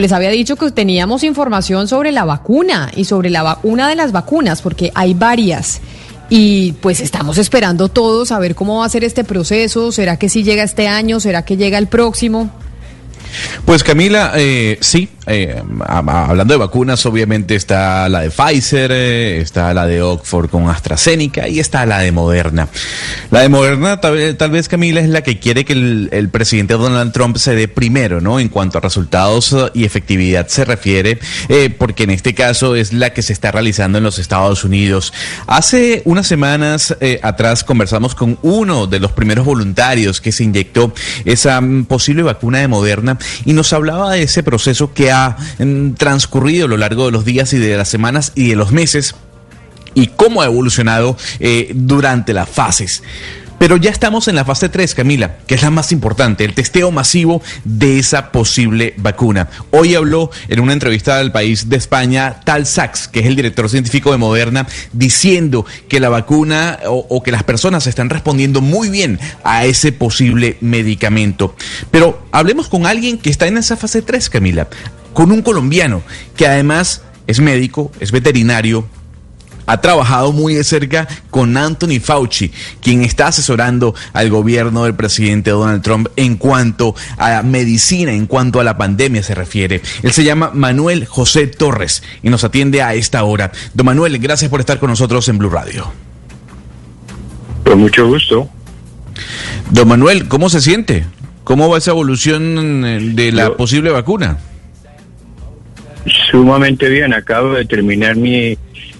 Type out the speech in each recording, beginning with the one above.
les había dicho que teníamos información sobre la vacuna y sobre la una de las vacunas, porque hay varias. Y pues estamos esperando todos a ver cómo va a ser este proceso. ¿Será que sí llega este año? ¿Será que llega el próximo? Pues Camila, eh, sí, eh, hablando de vacunas, obviamente está la de Pfizer, eh, está la de Oxford con AstraZeneca y está la de Moderna. La de Moderna, tal, vez Camila, es la que quiere que el, presidente Donald Trump se dé primero, ¿no? En cuanto a resultados y efectividad se refiere, eh, porque en este caso es la que se está realizando en los Estados Unidos. Hace unas semanas atrás conversamos con uno de los primeros voluntarios que se inyectó esa mm, posible vacuna de Moderna y nos hablaba de ese proceso que ha mm, transcurrido a lo largo de los días y de las semanas y de los meses y cómo ha evolucionado eh, durante las fases. Pero ya estamos en la fase 3, Camila, que es la más importante, el testeo masivo de esa posible vacuna. Hoy habló en una entrevista al país de España Tal Sachs, que es el director científico de Moderna, diciendo que la vacuna o, o que las personas están respondiendo muy bien a ese posible medicamento. Pero hablemos con alguien que está en esa fase 3, Camila, con un colombiano que además es médico, es veterinario, ha trabajado muy de cerca con Anthony Fauci, quien está asesorando al gobierno del presidente Donald Trump en cuanto a medicina, en cuanto a la pandemia se refiere. Él se llama Manuel José Torres y nos atiende a esta hora. Don Manuel, gracias por estar con nosotros en Blue Radio. Con mucho gusto. Don Manuel, ¿cómo se siente? ¿Cómo va esa evolución de la posible vacuna? Sumamente bien, acabo de terminar mi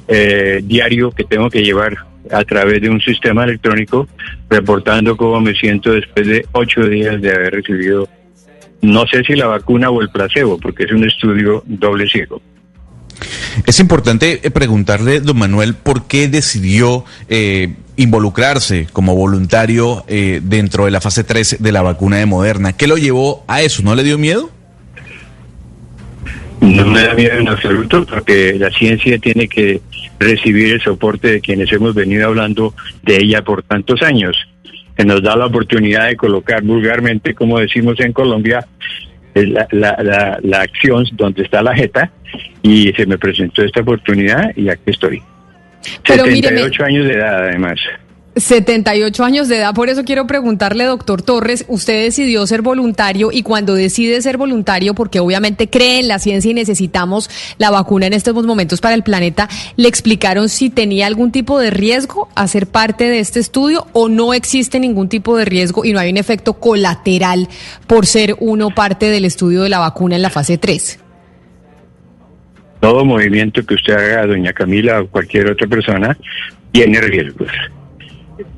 eh, diario que tengo que llevar a través de un sistema electrónico, reportando cómo me siento después de ocho días de haber recibido, no sé si la vacuna o el placebo, porque es un estudio doble ciego. Es importante eh, preguntarle, don Manuel, por qué decidió eh, involucrarse como voluntario dentro de la fase 3 de la vacuna de Moderna. ¿Qué lo llevó a eso? ¿No le dio miedo? No me da miedo en absoluto porque la ciencia tiene que recibir el soporte de quienes hemos venido hablando de ella por tantos años, que nos da la oportunidad de colocar vulgarmente, como decimos en Colombia, la, la, la, acción donde está la jeta y se me presentó esta oportunidad y aquí estoy. Pero 78 años de edad además. 78 años de edad, por eso quiero preguntarle, doctor Torres, usted decidió ser voluntario y cuando decide ser voluntario, porque obviamente cree en la ciencia y necesitamos la vacuna en estos momentos para el planeta, ¿le explicaron si tenía algún tipo de riesgo a ser parte de este estudio o no existe ningún tipo de riesgo y no hay un efecto colateral por ser uno parte del estudio de la vacuna en la fase 3? Todo movimiento que usted haga, doña Camila o cualquier otra persona, tiene riesgos.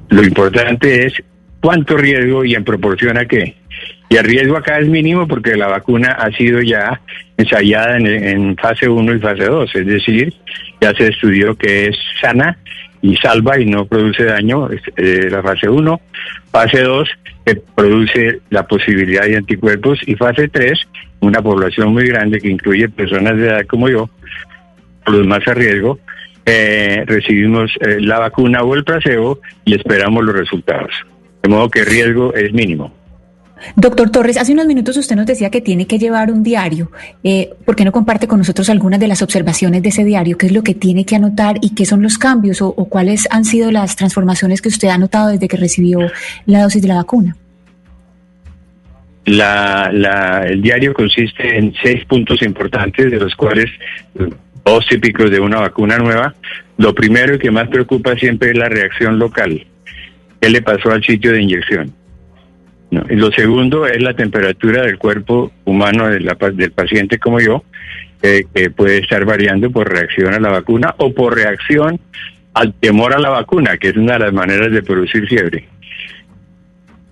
Lo importante es cuánto riesgo y en proporción a qué. Y el riesgo acá es mínimo porque la vacuna ha sido ya ensayada en, fase 1 y fase 2, es decir, ya se estudió que es sana y salva y no produce daño eh, la fase 1, fase 2 que produce la posibilidad de anticuerpos. Y fase 3 una población muy grande que incluye personas de edad como yo, los más a riesgo, eh, recibimos eh, la vacuna o el placebo y esperamos los resultados. De modo que el riesgo es mínimo. Doctor Torres, hace unos minutos usted nos decía que tiene que llevar un diario. Eh, ¿Por qué no comparte con nosotros algunas de las observaciones de ese diario? ¿Qué es lo que tiene que anotar y qué son los cambios o, cuáles han sido las transformaciones que usted ha notado desde que recibió la dosis de la vacuna? La, el diario consiste en seis puntos importantes, de los cuales dos típicos de una vacuna nueva, lo primero y que más preocupa siempre es la reacción local. ¿Qué le pasó al sitio de inyección? Y lo segundo es la temperatura del cuerpo humano del paciente como yo, que puede estar variando por reacción a la vacuna o por reacción al temor a la vacuna, que es una de las maneras de producir fiebre.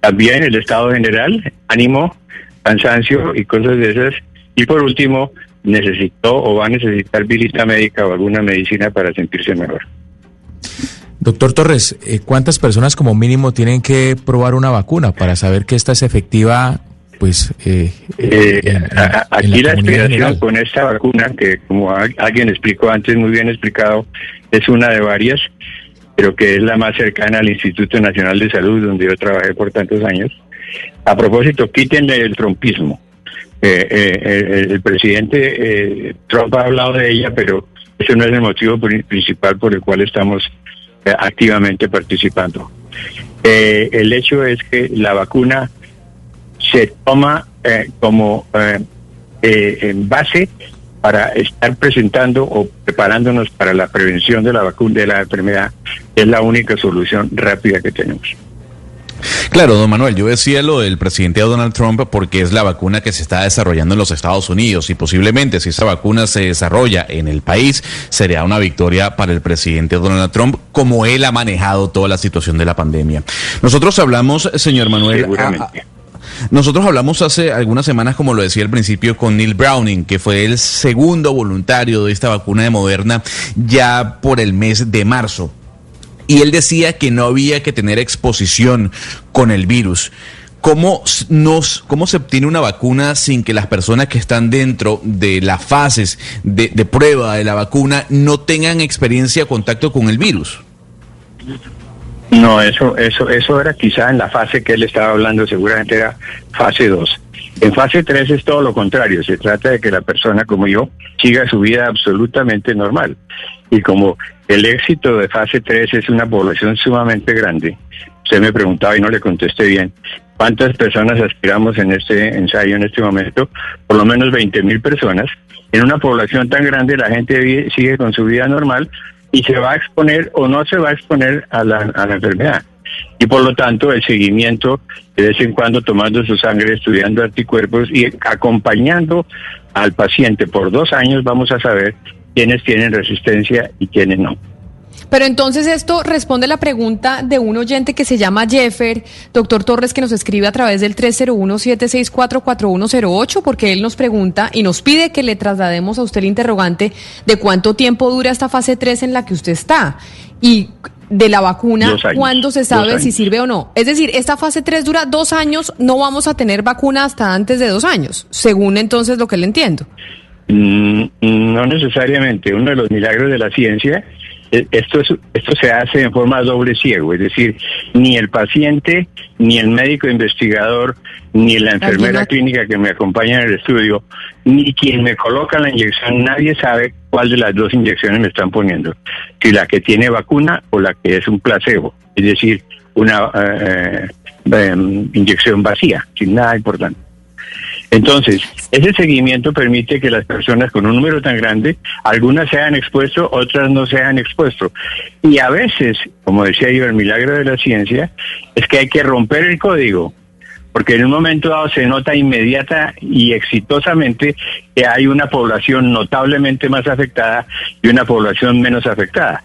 También el estado general, ánimo, cansancio y cosas de esas. Y por último, necesitó o va a necesitar visita médica o alguna medicina para sentirse mejor. Doctor Torres, eh, ¿cuántas personas como mínimo tienen que probar una vacuna para saber que esta es efectiva? Pues eh, eh, aquí la, explicación con esta vacuna, que como alguien explicó antes, muy bien explicado, es una de varias, pero que es la más cercana al Instituto Nacional de Salud, donde yo trabajé por tantos años. A propósito, quítenle el trompismo Eh, eh, el, presidente Trump ha hablado de ella, pero ese no es el motivo principal por el cual estamos activamente participando. el hecho es que la vacuna se toma como en base para estar presentando o preparándonos para la prevención de la vacuna de la enfermedad es la única solución rápida que tenemos. Claro, don Manuel, yo decía lo del presidente Donald Trump porque es la vacuna que se está desarrollando en los Estados Unidos y posiblemente si esa vacuna se desarrolla en el país sería una victoria para el presidente Donald Trump como él ha manejado toda la situación de la pandemia. Nosotros hablamos, señor Manuel, nosotros hablamos hace algunas semanas, como lo decía al principio, con Neil Browning, que fue el segundo voluntario de esta vacuna de Moderna ya por el mes de marzo. Y él decía que no había que tener exposición con el virus. ¿Cómo, nos, ¿Cómo se obtiene una vacuna sin que las personas que están dentro de las fases de, de prueba de la vacuna no tengan experiencia o contacto con el virus? No, eso, eso, eso era quizá en la fase que él estaba hablando, seguramente era fase 2. En fase 3 es todo lo contrario, se trata de que la persona como yo siga su vida absolutamente normal. Y como el éxito de fase 3 es una población sumamente grande, usted me preguntaba y no le contesté bien, ¿cuántas personas aspiramos en este ensayo en este momento? Por lo menos 20 mil personas. En una población tan grande la gente sigue con su vida normal, y se va a exponer o no se va a exponer a la, a la enfermedad. Y por lo tanto, el seguimiento, de vez en cuando tomando su sangre, estudiando anticuerpos y acompañando al paciente por dos años, vamos a saber quiénes tienen resistencia y quiénes no. Pero entonces esto responde a la pregunta de un oyente que se llama Jeffer, doctor Torres, que nos escribe a través del 301-764-4108, porque él nos pregunta y nos pide que le traslademos a usted el interrogante de cuánto tiempo dura esta fase 3 en la que usted está. Y de la vacuna, ¿cuándo se sabe si sirve o no? Es decir, esta fase 3 dura dos años, no vamos a tener vacuna hasta antes de dos años, según entonces lo que le entiendo. Mm, no necesariamente. Uno de los milagros de la ciencia eh, esto, esto se hace en forma doble ciego, es decir, ni el paciente, ni el médico investigador, ni la enfermera clínica que me acompaña en el estudio, ni quien me coloca la inyección, nadie sabe cuál de las dos inyecciones me están poniendo, si la que tiene vacuna o la que es un placebo, es decir, una eh, eh, inyección vacía, sin nada importante. Entonces, ese seguimiento permite que las personas con un número tan grande, algunas se hayan expuesto, otras no se hayan expuesto. Y a veces, como decía yo, el milagro de la ciencia es que hay que romper el código, porque en un momento dado se nota inmediata y exitosamente que hay una población notablemente más afectada y una población menos afectada.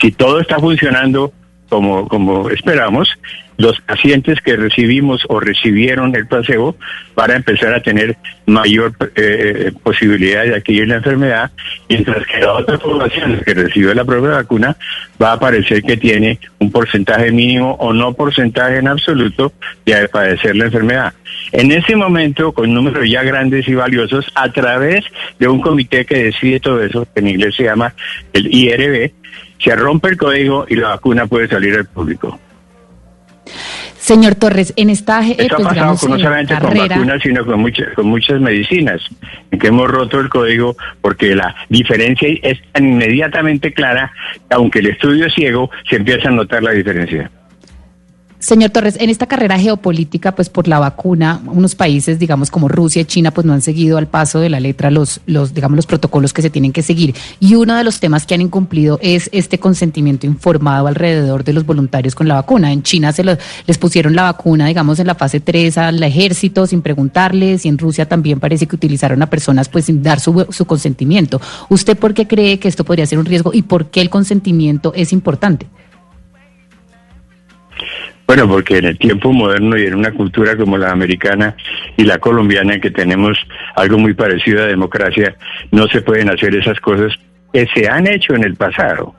Si todo está funcionando como, como esperamos, los pacientes que recibimos o recibieron el placebo para empezar a tener mayor eh, posibilidad de adquirir la enfermedad, mientras que la otra población que recibió la propia vacuna va a parecer que tiene un porcentaje mínimo o no porcentaje en absoluto de padecer la enfermedad. En ese momento, con números ya grandes y valiosos, a través de un comité que decide todo eso, que en inglés se llama el IRB, se rompe el código y la vacuna puede salir al público. Señor Torres, en esta eh, Esto ha pues, pasado no solamente con vacunas, sino con, muchas con muchas medicinas, en que hemos roto el código porque la diferencia es tan inmediatamente clara que aunque el estudio es ciego, se empieza a notar la diferencia. Señor Torres, en esta carrera geopolítica, pues por la vacuna, unos países, digamos como Rusia y China, pues no han seguido al paso de la letra los, los, digamos, los protocolos que se tienen que seguir. Y uno de los temas que han incumplido es este consentimiento informado alrededor de los voluntarios con la vacuna. En China se les pusieron la vacuna, digamos, en la fase 3 al ejército sin preguntarles, y en Rusia también parece que utilizaron a personas pues sin dar su, su consentimiento. ¿Usted por qué cree que esto podría ser un riesgo y por qué el consentimiento es importante? Bueno, porque en el tiempo moderno y en una cultura como la americana y la colombiana, en que tenemos algo muy parecido a democracia, no se pueden hacer esas cosas que se han hecho en el pasado.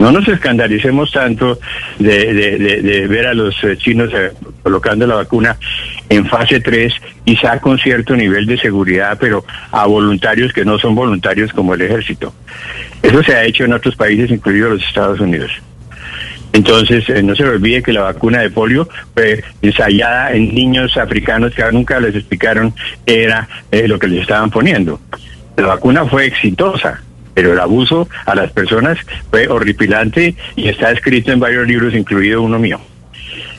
No nos escandalicemos tanto de, ver a los eh, chinos eh, colocando la vacuna en fase 3, quizá con cierto nivel de seguridad, pero a voluntarios que no son voluntarios como el ejército. Eso se ha hecho en otros países, incluidos los Estados Unidos. Entonces, eh, no se olvide que la vacuna de polio fue ensayada en niños africanos que nunca les explicaron qué era eh, lo que les estaban poniendo. La vacuna fue exitosa, pero el abuso a las personas fue horripilante y está escrito en varios libros, incluido uno mío.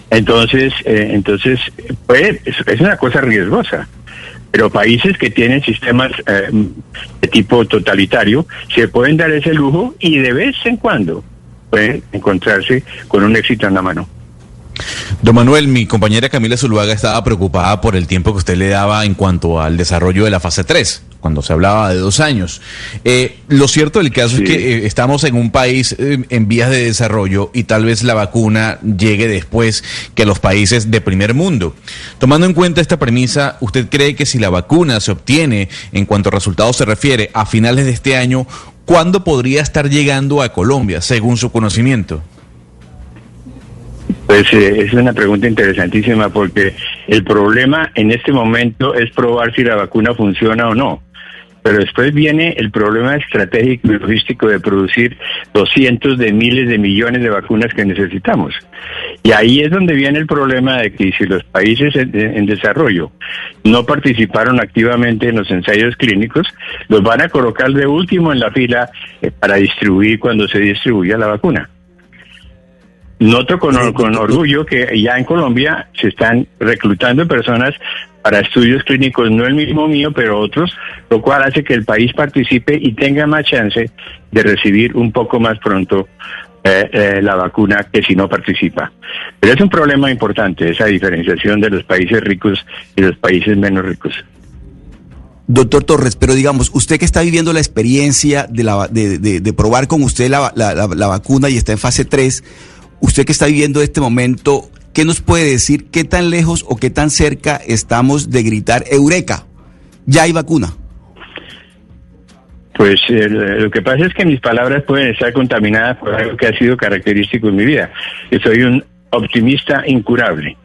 Entonces, eh, entonces es una cosa riesgosa. Pero países que tienen sistemas de tipo totalitario se pueden dar ese lujo y de vez en cuando puede encontrarse con un éxito en la mano. Don Manuel, mi compañera Camila Zuluaga estaba preocupada por el tiempo que usted le daba en cuanto al desarrollo de la fase 3, cuando se hablaba de dos años. Eh, lo cierto del caso es que eh, estamos en un país eh, en vías de desarrollo y tal vez la vacuna llegue después que los países de primer mundo. Tomando en cuenta esta premisa, ¿usted cree que si la vacuna se obtiene en cuanto a resultados se refiere a finales de este año, ¿cuándo podría estar llegando a Colombia, según su conocimiento? Pues eh, es una pregunta interesantísima porque el problema en este momento es probar si la vacuna funciona o no. Pero después viene el problema estratégico y logístico de producir los cientos de miles de millones de vacunas que necesitamos. Y ahí es donde viene el problema de que si los países en, desarrollo no participaron activamente en los ensayos clínicos, los van a colocar de último en la fila eh, para distribuir cuando se distribuya la vacuna. Noto con, con orgullo que ya en Colombia se están reclutando personas para estudios clínicos, no el mismo mío, pero otros, lo cual hace que el país participe y tenga más chance de recibir un poco más pronto eh, eh, la vacuna que si no participa. Pero es un problema importante esa diferenciación de los países ricos y los países menos ricos. Doctor Torres, pero digamos, usted que está viviendo la experiencia de, la, de, probar con usted la, la, la, vacuna y está en fase 3, usted que está viviendo este momento, ¿qué nos puede decir? ¿Qué tan lejos o qué tan cerca estamos de gritar Eureka? Ya hay vacuna. Pues eh, lo que pasa es que mis palabras pueden estar contaminadas por algo que ha sido característico en mi vida. Soy un optimista incurable.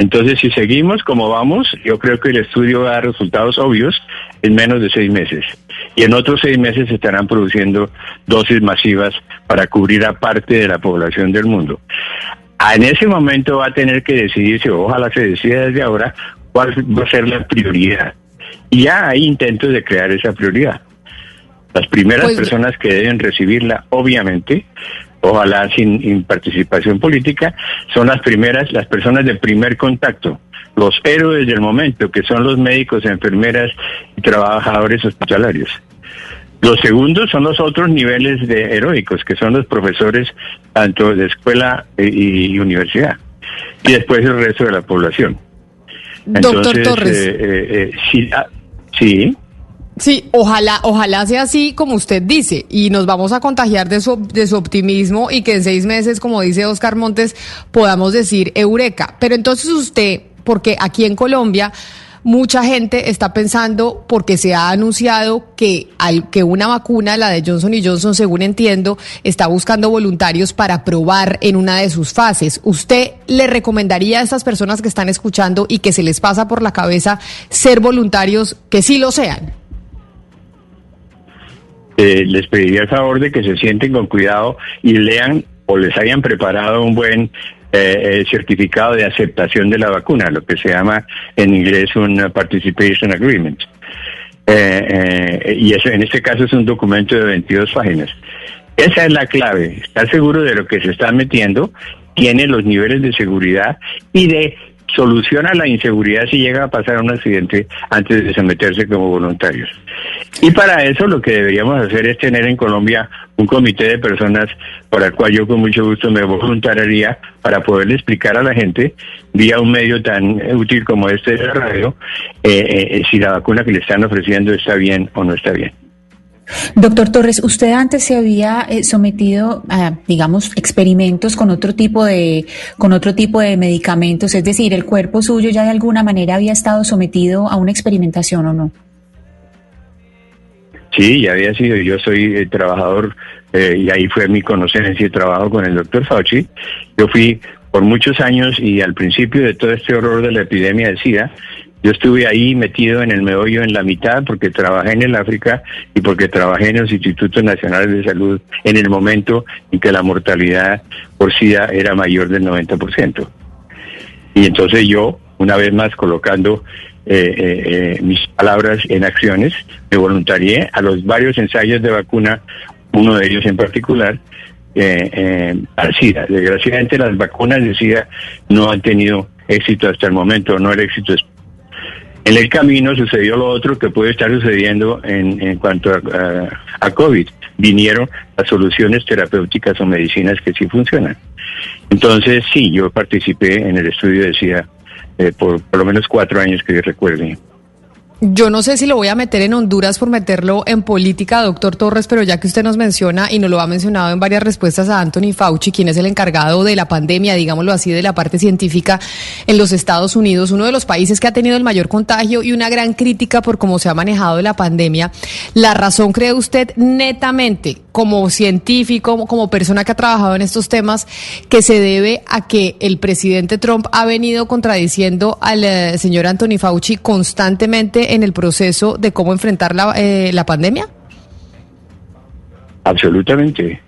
Entonces, si seguimos como vamos, yo creo que el estudio va a dar resultados obvios en menos de seis meses. Y en otros seis meses se estarán produciendo dosis masivas para cubrir a parte de la población del mundo. En ese momento va a tener que decidirse, ojalá se decida desde ahora, cuál va a ser la prioridad. Y ya hay intentos de crear esa prioridad. Las primeras pues, personas que deben recibirla, obviamente, ojalá sin, participación política, son las primeras, las personas de primer contacto, los héroes del momento, que son los médicos, enfermeras y trabajadores hospitalarios. Los segundos son los otros niveles de heroicos, que son los profesores tanto de escuela y, universidad. Y después el resto de la población. Doctor Torres. Eh, eh, eh, sí, ah, sí. Sí, ojalá, ojalá sea así como usted dice y nos vamos a contagiar de su, de su optimismo y que en seis meses, como dice Oscar Montes, podamos decir eureka. Pero entonces usted, porque aquí en Colombia mucha gente está pensando, porque se ha anunciado que, al, que una vacuna, la de Johnson Johnson, según entiendo, está buscando voluntarios para probar en una de sus fases. ¿Usted le recomendaría a estas personas que están escuchando y que se les pasa por la cabeza ser voluntarios que sí lo sean? Eh, les pediría el favor de que se sienten con cuidado y lean o les hayan preparado un buen eh, eh, certificado de aceptación de la vacuna, lo que se llama en inglés un Participation Agreement. y eso, en este caso es un documento de 22 páginas. Esa es la clave, estar seguro de lo que se está metiendo, tiene los niveles de seguridad y de soluciona la inseguridad si llega a pasar un accidente antes de someterse como voluntarios. Y para eso lo que deberíamos hacer es tener en Colombia un comité de personas para el cual yo con mucho gusto me voluntariaría para poderle explicar a la gente vía un medio tan útil como este de radio eh, eh, si la vacuna que le están ofreciendo está bien o no está bien. Doctor Torres, usted antes se había eh, sometido a, digamos, experimentos con otro tipo de, con otro tipo de medicamentos, es decir, el cuerpo suyo ya de alguna manera había estado sometido a una experimentación o no. Sí, ya había sido. Yo soy el trabajador eh, y ahí fue mi conocencia y trabajo con el doctor Fauci. Yo fui por muchos años y al principio de todo este horror de la epidemia de SIDA, Yo estuve ahí metido en el meollo en la mitad porque trabajé en el África y porque trabajé en los institutos nacionales de salud en el momento en que la mortalidad por SIDA era mayor del 90%. Y entonces yo, una vez más colocando eh, eh, eh, mis palabras en acciones, me voluntarié a los varios ensayos de vacuna, uno de ellos en particular, eh, eh, al SIDA. Desgraciadamente las vacunas de SIDA no han tenido éxito hasta el momento, no el éxito en el camino sucedió lo otro que puede estar sucediendo en, en cuanto a, a, COVID. Vinieron las soluciones terapéuticas o medicinas que sí funcionan. Entonces, sí, yo participé en el estudio de SIDA eh, por por lo menos cuatro años que yo recuerde. Yo no sé si lo voy a meter en Honduras por meterlo en política, doctor Torres, pero ya que usted nos menciona y nos lo ha mencionado en varias respuestas a Anthony Fauci, quien es el encargado de la pandemia, digámoslo así, de la parte científica en los Estados Unidos, uno de los países que ha tenido el mayor contagio y una gran crítica por cómo se ha manejado la pandemia. ¿La razón cree usted netamente, como científico, como persona que ha trabajado en estos temas, que se debe a que el presidente Trump ha venido contradiciendo al eh, señor Anthony Fauci constantemente en el proceso de cómo enfrentar la, eh, la pandemia? Absolutamente.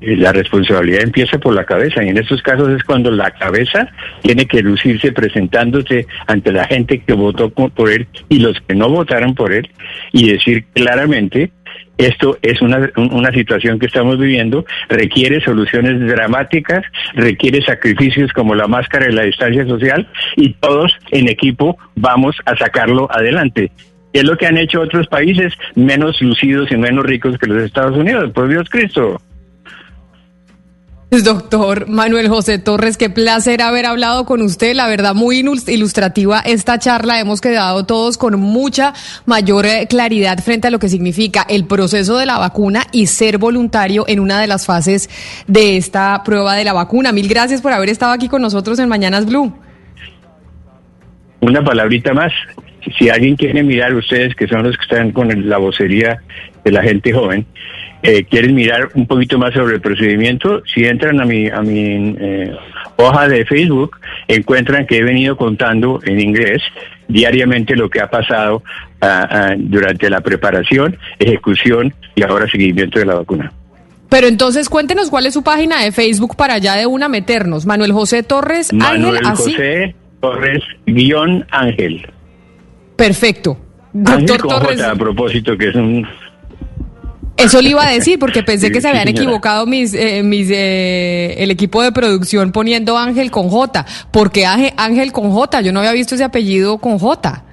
La responsabilidad empieza por la cabeza y en estos casos es cuando la cabeza tiene que lucirse presentándose ante la gente que votó por él y los que no votaron por él y decir claramente esto es una, una situación que estamos viviendo, requiere soluciones dramáticas, requiere sacrificios como la máscara y la distancia social y todos en equipo vamos a sacarlo adelante. Es lo que han hecho otros países menos lucidos y menos ricos que los Estados Unidos, por Dios Cristo. Doctor Manuel José Torres, qué placer haber hablado con usted. La verdad, muy ilustrativa esta charla. Hemos quedado todos con mucha mayor eh, claridad frente a lo que significa el proceso de la vacuna y ser voluntario en una de las fases de esta prueba de la vacuna. Mil gracias por haber estado aquí con nosotros en Mañanas Blue. Una palabrita más. Si alguien quiere mirar, ustedes que son los que están con la vocería de la gente joven, eh, quieren mirar un poquito más sobre el procedimiento, si entran a mi, a mi eh, hoja de Facebook, encuentran que he venido contando en inglés diariamente lo que ha pasado uh, uh, durante la preparación, ejecución y ahora seguimiento de la vacuna. Pero entonces cuéntenos cuál es su página de Facebook para ya de una meternos. Manuel José Torres Manuel Ángel. José Torres guion Ángel. Perfecto. Doctor Ángel con Torres. J, a propósito, que es un eso le iba a decir porque pensé que se habían equivocado mis, eh, mis eh, el equipo de producción poniendo Ángel con J. ¿Por qué Ángel con J? Yo no había visto ese apellido con J.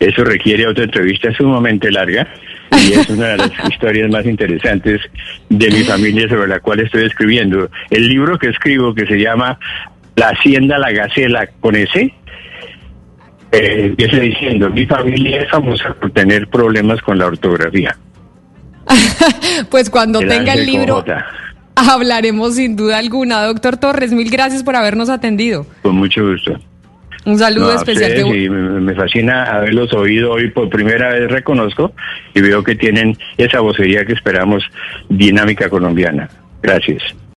Eso requiere otra entrevista sumamente larga y es una de las historias más interesantes de mi familia sobre la cual estoy escribiendo. El libro que escribo que se llama La Hacienda La Gacela con ese eh, empieza diciendo, mi familia es famosa por tener problemas con la ortografía. pues cuando el tenga el libro hablaremos sin duda alguna. Doctor Torres, mil gracias por habernos atendido. Con mucho gusto. Un saludo no, especial. Ustedes, que... me, me fascina haberlos oído hoy por primera vez, reconozco, y veo que tienen esa vocería que esperamos, dinámica colombiana. Gracias.